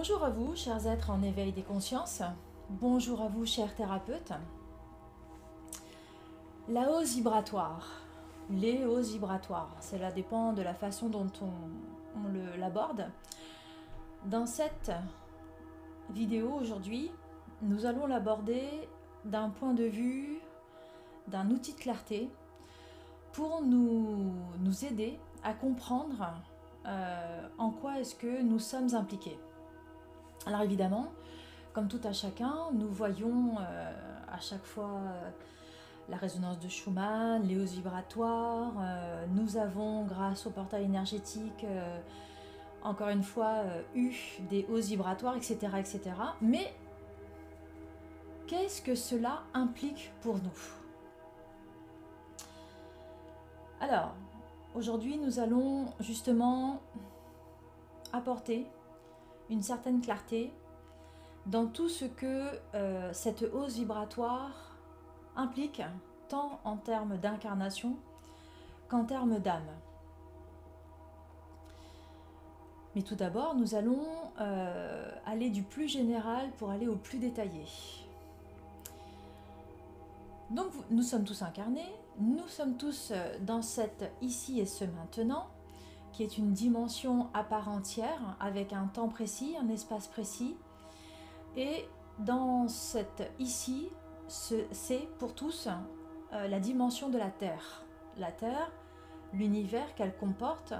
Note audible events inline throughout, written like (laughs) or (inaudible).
Bonjour à vous, chers êtres en éveil des consciences. Bonjour à vous, chers thérapeutes. La hausse vibratoire, les hausses vibratoires, cela dépend de la façon dont on, l'aborde. Dans cette vidéo aujourd'hui, nous allons l'aborder d'un point de vue, d'un outil de clarté, pour nous, aider à comprendre euh, en quoi est-ce que nous sommes impliqués. Alors évidemment, comme tout à chacun, nous voyons euh, à chaque fois euh, la résonance de Schumann, les hausses vibratoires. Euh, nous avons, grâce au portail énergétique, encore une fois, eu des hausses vibratoires, etc. etc. Mais qu'est-ce que cela implique pour nous? Alors, aujourd'hui, nous allons justement apporter une certaine clarté dans tout ce que euh, cette hausse vibratoire implique, tant en termes d'incarnation qu'en termes d'âme. Mais tout d'abord, nous allons euh, aller du plus général pour aller au plus détaillé. Donc nous sommes tous incarnés, nous sommes tous euh, dans cette ici et ce maintenant, est une dimension à part entière, avec un temps précis, un espace précis. Et dans cette ici, c'est pour tous euh, la dimension de la Terre. La Terre, l'univers qu'elle comporte.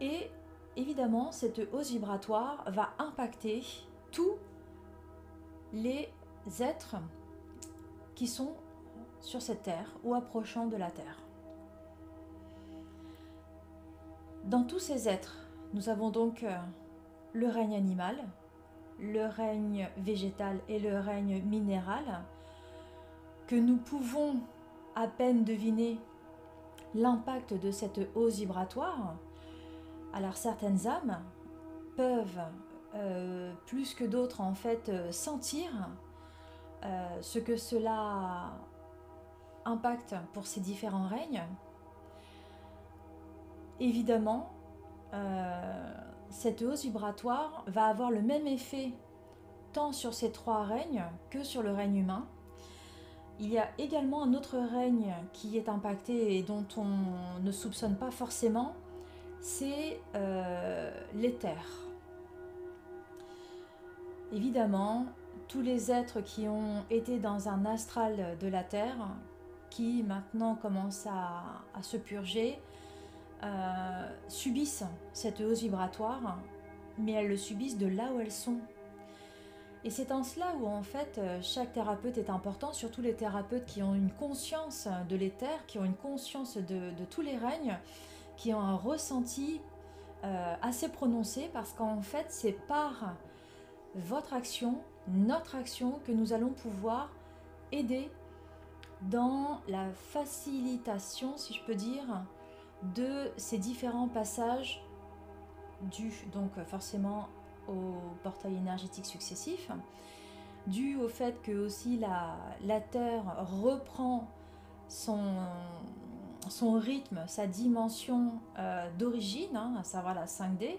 Et évidemment, cette hausse vibratoire va impacter tous les êtres qui sont sur cette Terre ou approchant de la Terre. Dans tous ces êtres, nous avons donc euh, le règne animal, le règne végétal et le règne minéral, que nous pouvons à peine deviner l'impact de cette hausse vibratoire. Alors certaines âmes peuvent euh, plus que d'autres en fait euh, sentir ce que cela impacte pour ces différents règnes évidemment, euh, cette hausse vibratoire va avoir le même effet tant sur ces trois règnes que sur le règne humain. Il y a également un autre règne qui est impacté et dont on ne soupçonne pas forcément, c'est euh, l'éther. Évidemment, tous les êtres qui ont été dans un astral de la Terre, qui maintenant commencent à se purger, euh, subissent cette hausse vibratoire, mais elles le subissent de là où elles sont. Et c'est en cela où en fait euh, chaque thérapeute est important, surtout les thérapeutes qui ont une conscience de l'éther, qui ont une conscience de, tous les règnes, qui ont un ressenti euh, assez prononcé, parce qu'en fait c'est par votre action, notre action, que nous allons pouvoir aider dans la facilitation, si je peux dire, de ces différents passages dus donc forcément au portail énergétique successif, dû au fait que aussi la, Terre reprend son, son rythme, sa dimension euh, d'origine, hein, à savoir la 5D.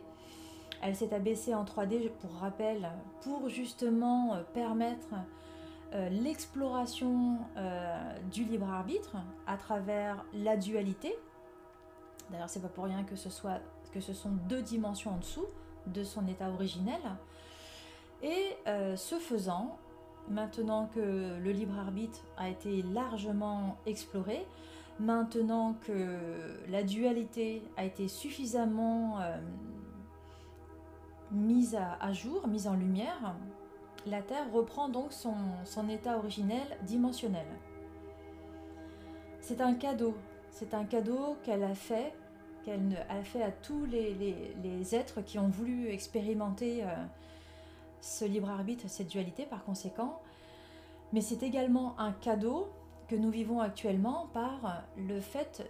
Elle s'est abaissée en 3D, pour rappel, pour justement euh, permettre euh, l'exploration du libre arbitre à travers la dualité, D'ailleurs, c'est pas pour rien que ce, soit, que ce sont deux dimensions en dessous de son état originel. Et euh, ce faisant, maintenant que le libre arbitre a été largement exploré, maintenant que la dualité a été suffisamment euh, mise à, jour, mise en lumière, la Terre reprend donc son, son état originel dimensionnel. C'est un cadeau c'est un cadeau qu'elle a fait, qu'elle a fait à tous les, êtres qui ont voulu expérimenter euh, ce libre arbitre, cette dualité par conséquent. Mais c'est également un cadeau que nous vivons actuellement par le fait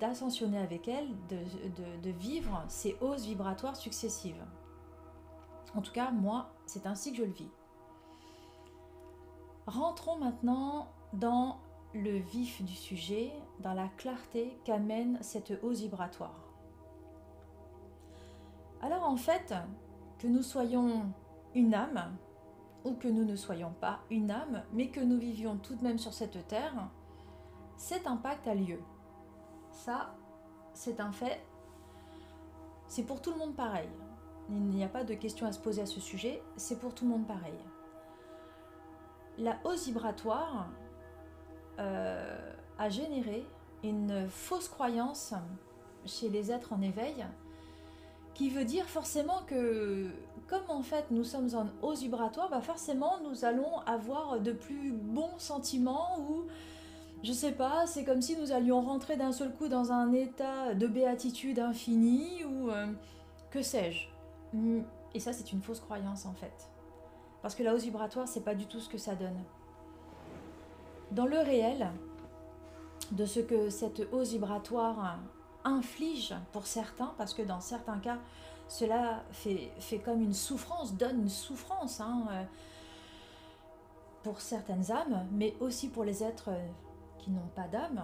d'ascensionner avec elle, de, vivre ces hausses vibratoires successives. En tout cas, moi, c'est ainsi que je le vis. Rentrons maintenant dans le vif du sujet, dans la clarté qu'amène cette hausse vibratoire. Alors en fait, que nous soyons une âme, ou que nous ne soyons pas une âme, mais que nous vivions tout de même sur cette terre, cet impact a lieu. Ça, c'est un fait. C'est pour tout le monde pareil. Il n'y a pas de question à se poser à ce sujet, c'est pour tout le monde pareil. La hausse vibratoire euh, a généré une fausse croyance chez les êtres en éveil qui veut dire forcément que comme en fait nous sommes en hausse vibratoire, bah forcément nous allons avoir de plus bons sentiments ou je sais pas, c'est comme si nous allions rentrer d'un seul coup dans un état de béatitude infinie ou euh, que sais-je. Et ça c'est une fausse croyance en fait. Parce que la hausse vibratoire c'est pas du tout ce que ça donne. Dans le réel de ce que cette hausse vibratoire inflige pour certains, parce que dans certains cas, cela fait, comme une souffrance, donne une souffrance hein, euh, pour certaines âmes, mais aussi pour les êtres qui n'ont pas d'âme,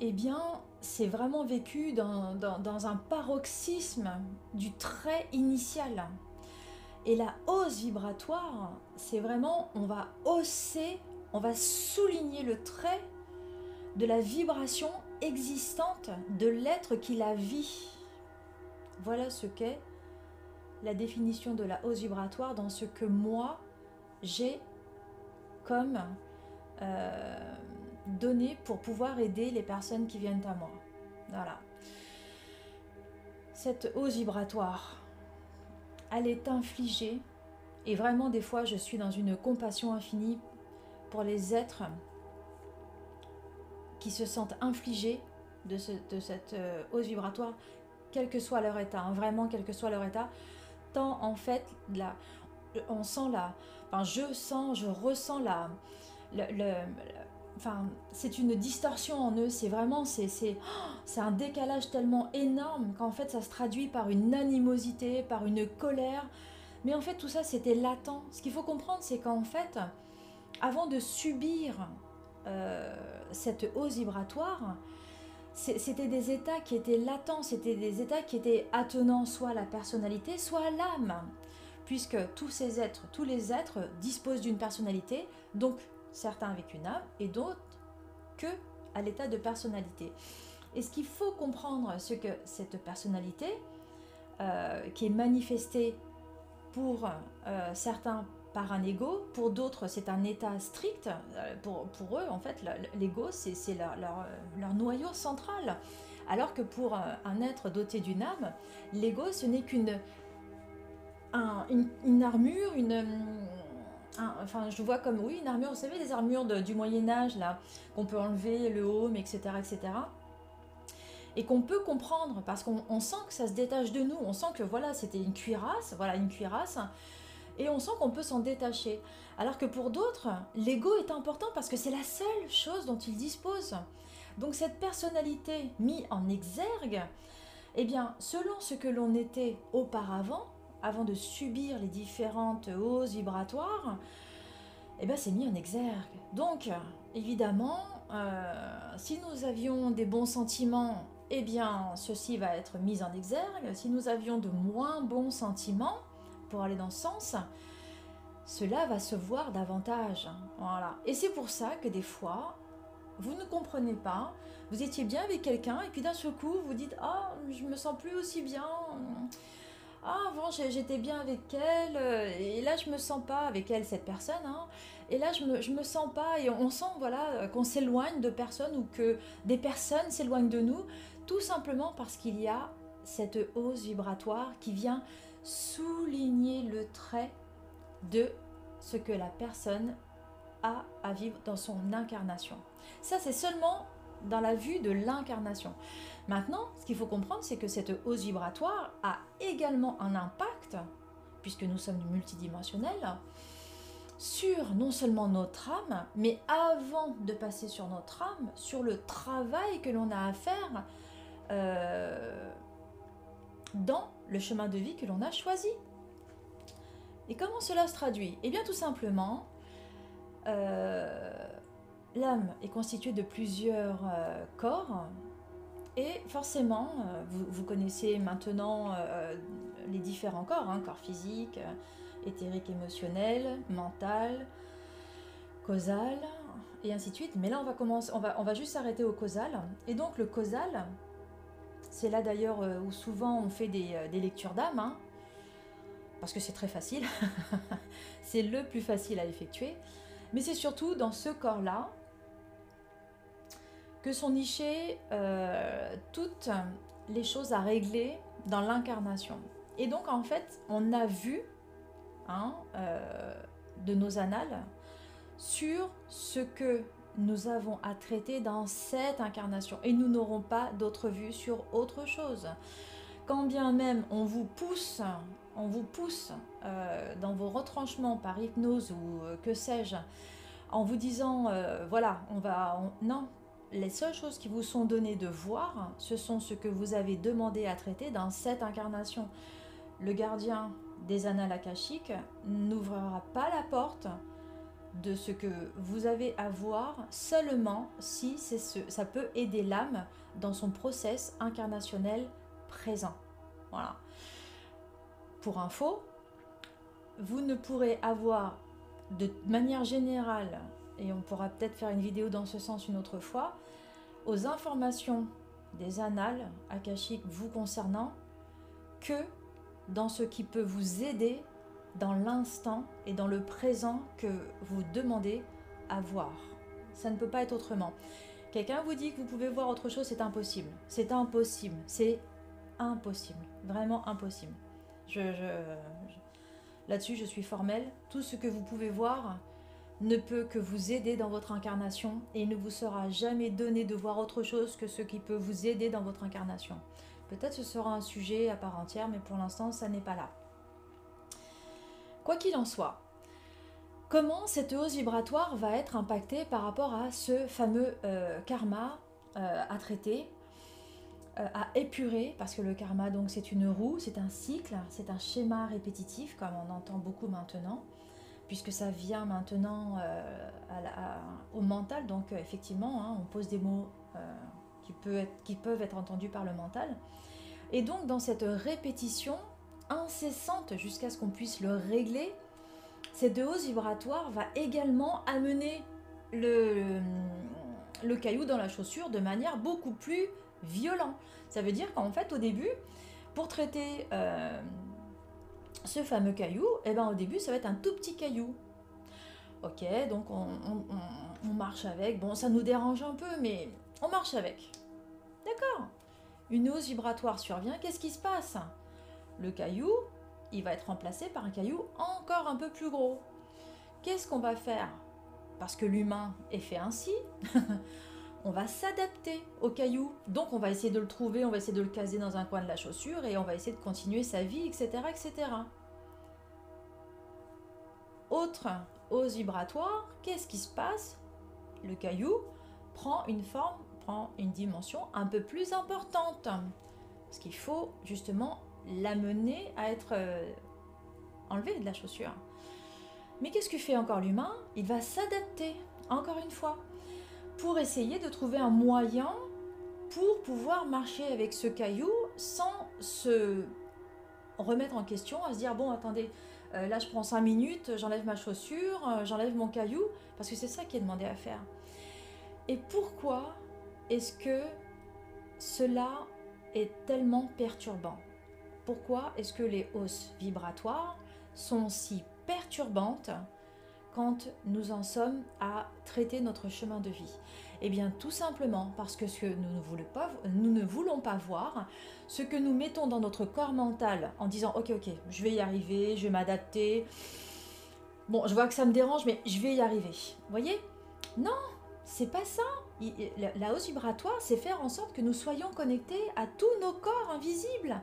eh bien, c'est vraiment vécu dans, un paroxysme du trait initial. Et la hausse vibratoire, c'est vraiment, on va hausser, on va souligner le trait de la vibration existante de l'être qui la vit. Voilà ce qu'est la définition de la hausse vibratoire dans ce que moi j'ai comme euh, donné pour pouvoir aider les personnes qui viennent à moi. Voilà. Cette hausse vibratoire, elle est infligée et vraiment des fois je suis dans une compassion infinie pour les êtres qui se sentent infligés de, cette euh, hausse vibratoire, quel que soit leur état, hein, vraiment quel que soit leur état, tant en fait, on sent la, enfin je sens, je ressens la, le, enfin c'est une distorsion en eux, c'est vraiment, c'est, c'est, c'est un décalage tellement énorme qu'en fait ça se traduit par une animosité, par une colère, mais en fait tout ça c'était latent. Ce qu'il faut comprendre c'est qu'en fait, avant de subir euh, cette hausse vibratoire, c'était des états qui étaient latents, c'était des états qui étaient attenants soit à la personnalité, soit à l'âme, puisque tous ces êtres, tous les êtres disposent d'une personnalité, donc certains avec une âme et d'autres que à l'état de personnalité. Et ce qu'il faut comprendre, c'est que cette personnalité, euh, qui est manifestée pour euh, certains par un ego, pour d'autres c'est un état strict, euh, pour, pour eux en fait l'ego c'est leur, leur, leur, noyau central, alors que pour un, être doté d'une âme, l'ego ce n'est qu'une une, une, armure, une, enfin je vois comme oui une armure, vous savez les armures du Moyen Âge là, qu'on peut enlever le home, etc. etc. Et qu'on peut comprendre parce qu'on sent que ça se détache de nous, on sent que voilà c'était une cuirasse, voilà une cuirasse, et on sent qu'on peut s'en détacher. Alors que pour d'autres, l'ego est important parce que c'est la seule chose dont il dispose. Donc cette personnalité mise en exergue, eh bien, selon ce que l'on était auparavant, avant de subir les différentes hausses vibratoires, eh bien, c'est mis en exergue. Donc, évidemment, euh, si nous avions des bons sentiments, eh bien, ceci va être mis en exergue. Si nous avions de moins bons sentiments, pour aller dans ce sens, cela va se voir davantage. Voilà. Et c'est pour ça que des fois, vous ne comprenez pas, vous étiez bien avec quelqu'un et puis d'un seul coup, vous dites Ah, je me sens plus aussi bien. Ah, avant j'étais bien avec elle, et là je me sens pas avec elle, cette personne, hein. et là je me, me sens pas, et on sent voilà qu'on s'éloigne de personnes ou que des personnes s'éloignent de nous, tout simplement parce qu'il y a cette hausse vibratoire qui vient souligner le trait de ce que la personne a à vivre dans son incarnation. Ça, c'est seulement dans la vue de l'incarnation. Maintenant, ce qu'il faut comprendre, c'est que cette hausse vibratoire a également un impact, puisque nous sommes multidimensionnels, sur non seulement notre âme, mais avant de passer sur notre âme, sur le travail que l'on a à faire euh, dans le chemin de vie que l'on a choisi. Et comment cela se traduit? Eh bien tout simplement, euh, l'âme est constituée de plusieurs euh, corps Et forcément, euh, vous, connaissez maintenant les différents corps, hein, corps physique, éthérique, émotionnel, mental, causal, et ainsi de suite. Mais là, on va, commencer, on va, on va juste s'arrêter au causal. Et donc, le causal, c'est là d'ailleurs où souvent on fait des, lectures d'âme, hein, parce que c'est très facile. (laughs) c'est le plus facile à effectuer. Mais c'est surtout dans ce corps-là que sont nichées euh, toutes les choses à régler dans l'incarnation. Et donc en fait, on a vu hein, euh, de nos annales sur ce que nous avons à traiter dans cette incarnation. Et nous n'aurons pas d'autre vue sur autre chose. Quand bien même on vous pousse, on vous pousse euh, dans vos retranchements par hypnose ou que sais-je, en vous disant, voilà, on va... non, les seules choses qui vous sont données de voir, ce sont ce que vous avez demandé à traiter dans cette incarnation. Le gardien des annales akashiques n'ouvrira pas la porte de ce que vous avez à voir seulement si ça peut aider l'âme dans son process incarnationnel présent. Voilà. Pour info, vous ne pourrez avoir de manière générale et on pourra peut-être faire une vidéo dans ce sens une autre fois, aux informations des annales akashiques vous concernant que dans ce qui peut vous aider dans l'instant et dans le présent que vous demandez à voir. Ça ne peut pas être autrement. Quelqu'un vous dit que vous pouvez voir autre chose, c'est impossible. C'est impossible. C'est impossible. Vraiment impossible. Je, Là-dessus, je suis formelle. Tout ce que vous pouvez voir, ne peut que vous aider dans votre incarnation et il ne vous sera jamais donné de voir autre chose que ce qui peut vous aider dans votre incarnation. Peut-être ce sera un sujet à part entière, mais pour l'instant, ça n'est pas là. Quoi qu'il en soit, comment cette hausse vibratoire va être impactée par rapport à ce fameux euh, karma euh, à traiter, euh, à épurer, parce que le karma, donc, c'est une roue, c'est un cycle, c'est un schéma répétitif, comme on entend beaucoup maintenant puisque ça vient maintenant au mental. Donc effectivement, hein, on pose des mots qui, qui peuvent être entendus par le mental. Et donc dans cette répétition incessante jusqu'à ce qu'on puisse le régler, cette hausse vibratoire va également amener le, caillou dans la chaussure de manière beaucoup plus violente. Ça veut dire qu'en fait au début, pour traiter ce fameux caillou, eh ben, au début, ça va être un tout petit caillou. Ok, donc on, marche avec. Bon, ça nous dérange un peu, mais on marche avec. D'accord. Une hausse vibratoire survient. Qu'est-ce qui se passe? Le caillou, il va être remplacé par un caillou encore un peu plus gros. Qu'est-ce qu'on va faire? Parce que l'humain est fait ainsi. (laughs) on va s'adapter au caillou. Donc on va essayer de le trouver, on va essayer de le caser dans un coin de la chaussure et on va essayer de continuer sa vie, etc. etc. Autre hausse vibratoire, qu'est-ce qui se passe? Le caillou prend une forme, prend une dimension un peu plus importante. Parce qu'il faut justement l'amener à être euh, enlevé de la chaussure. Mais qu'est-ce que fait encore l'humain? Il va s'adapter, encore une fois pour essayer de trouver un moyen pour pouvoir marcher avec ce caillou sans se remettre en question, à se dire bon attendez, euh, là je prends 5 minutes, j'enlève ma chaussure, euh, j'enlève mon caillou, parce que c'est ça qui est demandé à faire. Et pourquoi est-ce que cela est tellement perturbant? Pourquoi est-ce que les hausses vibratoires sont si perturbantes quand nous en sommes à traiter notre chemin de vie? Eh bien tout simplement parce que ce que nous ne, voulons pas, voir, ce que nous mettons dans notre corps mental en disant ok ok je vais y arriver, je vais m'adapter, bon je vois que ça me dérange mais je vais y arriver. Voyez? Non, c'est pas ça. La hausse vibratoire, c'est faire en sorte que nous soyons connectés à tous nos corps invisibles.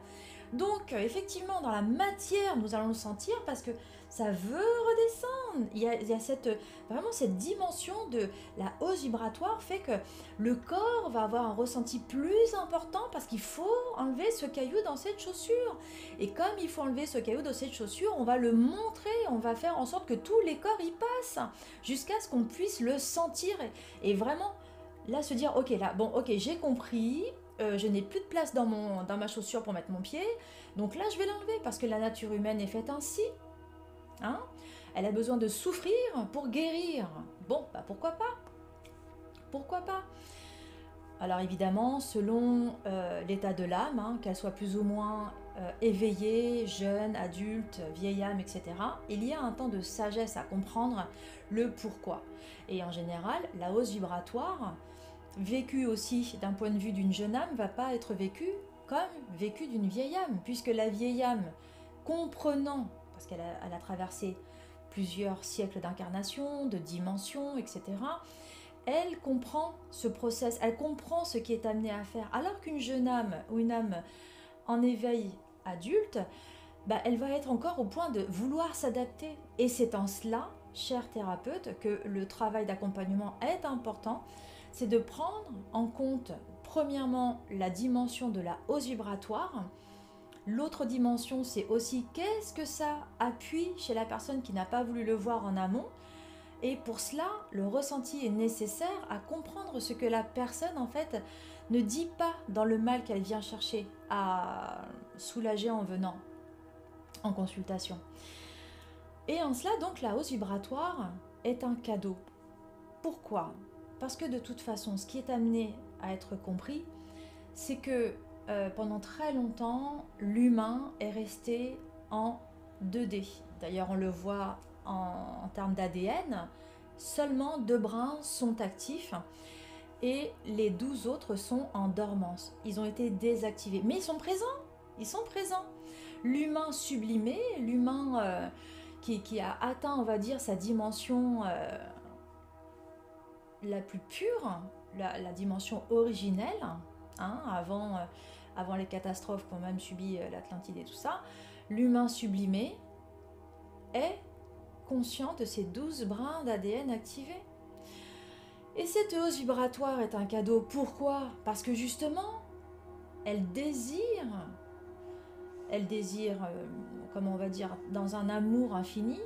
Donc, effectivement, dans la matière, nous allons le sentir parce que ça veut redescendre. Il y a, cette, vraiment cette dimension de la hausse vibratoire fait que le corps va avoir un ressenti plus important parce qu'il faut enlever ce caillou dans cette chaussure. Et comme il faut enlever ce caillou dans cette chaussure, on va le montrer, on va faire en sorte que tous les corps y passent jusqu'à ce qu'on puisse le sentir et, vraiment là se dire ok là bon ok j'ai compris euh, je n'ai plus de place dans, mon, ma chaussure pour mettre mon pied, donc là je vais l'enlever parce que la nature humaine est faite ainsi. Hein Elle a besoin de souffrir pour guérir. Bon, bah pourquoi pas? Pourquoi pas? Alors évidemment, selon euh, l'état de l'âme, hein, qu'elle soit plus ou moins euh, éveillée, jeune, adulte, vieille âme, etc., il y a un temps de sagesse à comprendre le pourquoi. Et en général, la hausse vibratoire, vécue aussi d'un point de vue d'une jeune âme, va pas être vécue comme vécue d'une vieille âme, puisque la vieille âme, comprenant, parce qu'elle a, a traversé plusieurs siècles d'incarnation, de dimensions, etc., elle comprend ce process, elle comprend ce qui est amené à faire. Alors qu'une jeune âme ou une âme en éveil adulte, bah, elle va être encore au point de vouloir s'adapter. Et c'est en cela, cher thérapeute, que le travail d'accompagnement est important. C'est de prendre en compte, premièrement, la dimension de la hausse vibratoire. L'autre dimension, c'est aussi qu'est-ce que ça appuie chez la personne qui n'a pas voulu le voir en amont et pour cela, le ressenti est nécessaire à comprendre ce que la personne, en fait, ne dit pas dans le mal qu'elle vient chercher à soulager en venant en consultation. Et en cela, donc, la hausse vibratoire est un cadeau. Pourquoi? Parce que de toute façon, ce qui est amené à être compris, c'est que euh, pendant très longtemps, l'humain est resté en 2D. D'ailleurs, on le voit en, termes d'ADN, seulement deux brins sont actifs et les douze autres sont en dormance. Ils ont été désactivés, mais ils sont présents. Ils sont présents. L'humain sublimé, l'humain euh, qui, a atteint, on va dire, sa dimension euh, la plus pure, la, dimension originelle, hein, avant, euh, avant les catastrophes qu'ont même subi l'Atlantide et tout ça, l'humain sublimé est conscient de ces douze brins d'ADN activés. Et cette hausse vibratoire est un cadeau. Pourquoi? Parce que justement, elle désire, elle désire, euh, comment on va dire, dans un amour infini,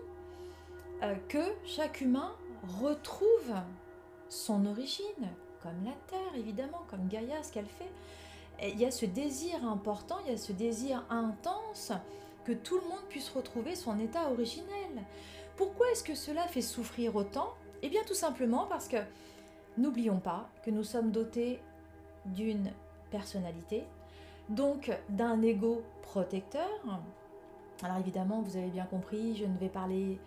euh, que chaque humain retrouve son origine, comme la Terre évidemment, comme Gaïa, ce qu'elle fait. il y a ce désir important, il y a ce désir intense que tout le monde puisse retrouver son état originel. Pourquoi est-ce que cela fait souffrir autant? Eh bien tout simplement parce que n'oublions pas que nous sommes dotés d'une personnalité, donc d'un ego protecteur. Alors évidemment, vous avez bien compris, je ne vais parler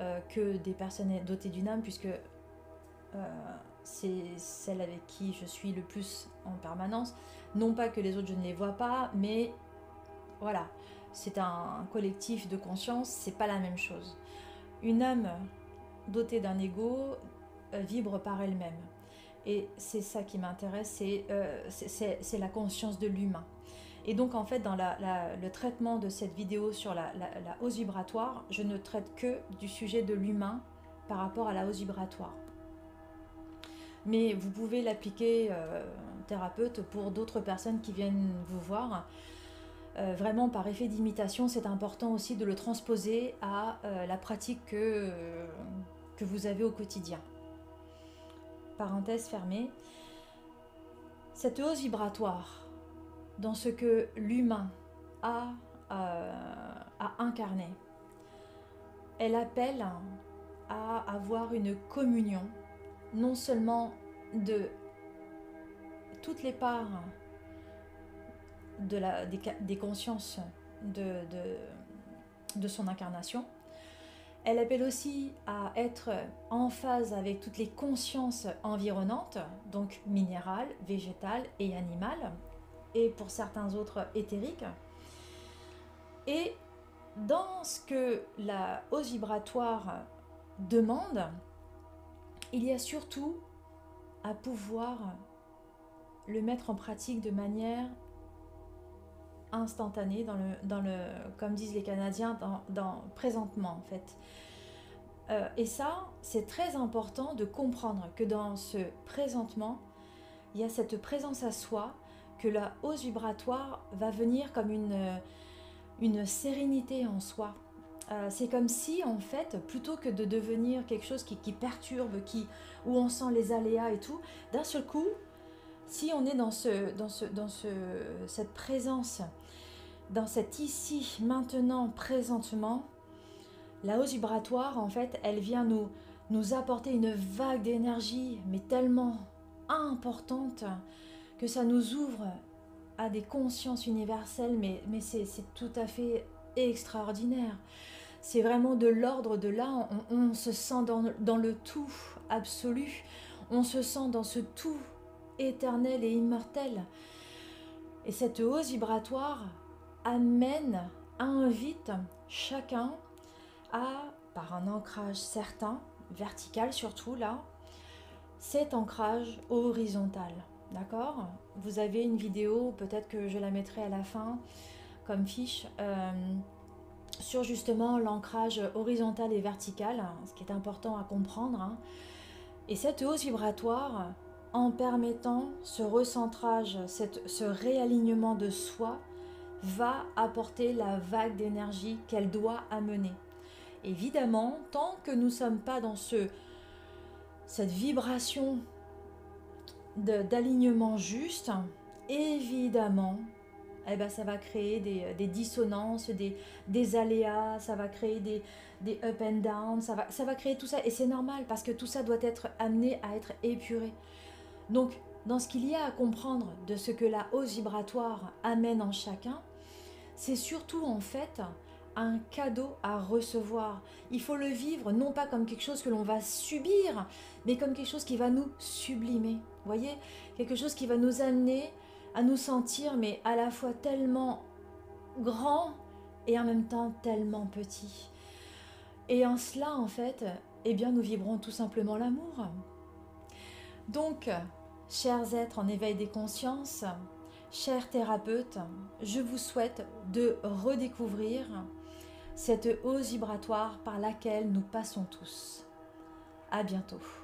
euh, que des personnes dotées d'une âme, puisque c'est celle avec qui je suis le plus en permanence. Non pas que les autres, je ne les vois pas, mais voilà, c'est un collectif de conscience, c'est pas la même chose. Une âme dotée d'un ego euh, vibre par elle-même. Et c'est ça qui m'intéresse, euh, c'est la conscience de l'humain. Et donc en fait, dans le traitement de cette vidéo sur la, hausse vibratoire, je ne traite que du sujet de l'humain par rapport à la hausse vibratoire. Mais vous pouvez l'appliquer, euh, thérapeute, pour d'autres personnes qui viennent vous voir. Euh, vraiment par effet d'imitation, c'est important aussi de le transposer à euh, la pratique que, que vous avez au quotidien. Parenthèse fermée. Cette hausse vibratoire dans ce que l'humain a à incarner, elle appelle à avoir une communion, non seulement de toutes les parts des, consciences de, de, son incarnation. Elle appelle aussi à être en phase avec toutes les consciences environnantes, donc minérales, végétales et animales, et pour certains autres éthériques. Et dans ce que la hausse vibratoire demande, il y a surtout à pouvoir le mettre en pratique de manière instantané, dans le, comme disent les Canadiens, dans, présentement en fait. Euh, et ça, c'est très important de comprendre que dans ce présentement, il y a cette présence à soi, que la hausse vibratoire va venir comme une sérénité en soi. Euh, c'est comme si, en fait, plutôt que de devenir quelque chose qui, perturbe, qui, où on sent les aléas et tout, d'un seul coup, si on est dans, ce, dans, ce, dans ce, cette présence, dans cet ici, maintenant, présentement, la hausse vibratoire, en fait, elle vient nous, nous apporter une vague d'énergie, mais tellement importante que ça nous ouvre à des consciences universelles, mais, mais c'est tout à fait extraordinaire. C'est vraiment de l'ordre de là, on, se sent dans, dans, le tout absolu, on se sent dans ce tout éternel et immortel. Et cette hausse vibratoire amène, invite chacun à, par un ancrage certain, vertical surtout là, cet ancrage horizontal. D'accord? Vous avez une vidéo, peut-être que je la mettrai à la fin comme fiche, euh, sur justement l'ancrage horizontal et vertical, ce qui est important à comprendre. Hein. Et cette hausse vibratoire, en permettant ce recentrage, ce réalignement de soi, va apporter la vague d'énergie qu'elle doit amener. Évidemment, tant que nous ne sommes pas dans ce, cette vibration d'alignement juste, évidemment, eh ben, ça va créer des, dissonances, des, aléas, ça va créer des, up and down, ça va, ça va créer tout ça. Et c'est normal parce que tout ça doit être amené à être épuré. Donc, dans ce qu'il y a à comprendre de ce que la hausse vibratoire amène en chacun, c'est surtout en fait un cadeau à recevoir. Il faut le vivre non pas comme quelque chose que l'on va subir, mais comme quelque chose qui va nous sublimer. Voyez? Quelque chose qui va nous amener à nous sentir, mais à la fois tellement grand et en même temps tellement petit. Et en cela, en fait, eh bien, nous vibrons tout simplement l'amour. Donc, chers êtres en éveil des consciences, chers thérapeutes, je vous souhaite de redécouvrir cette hausse vibratoire par laquelle nous passons tous. À bientôt.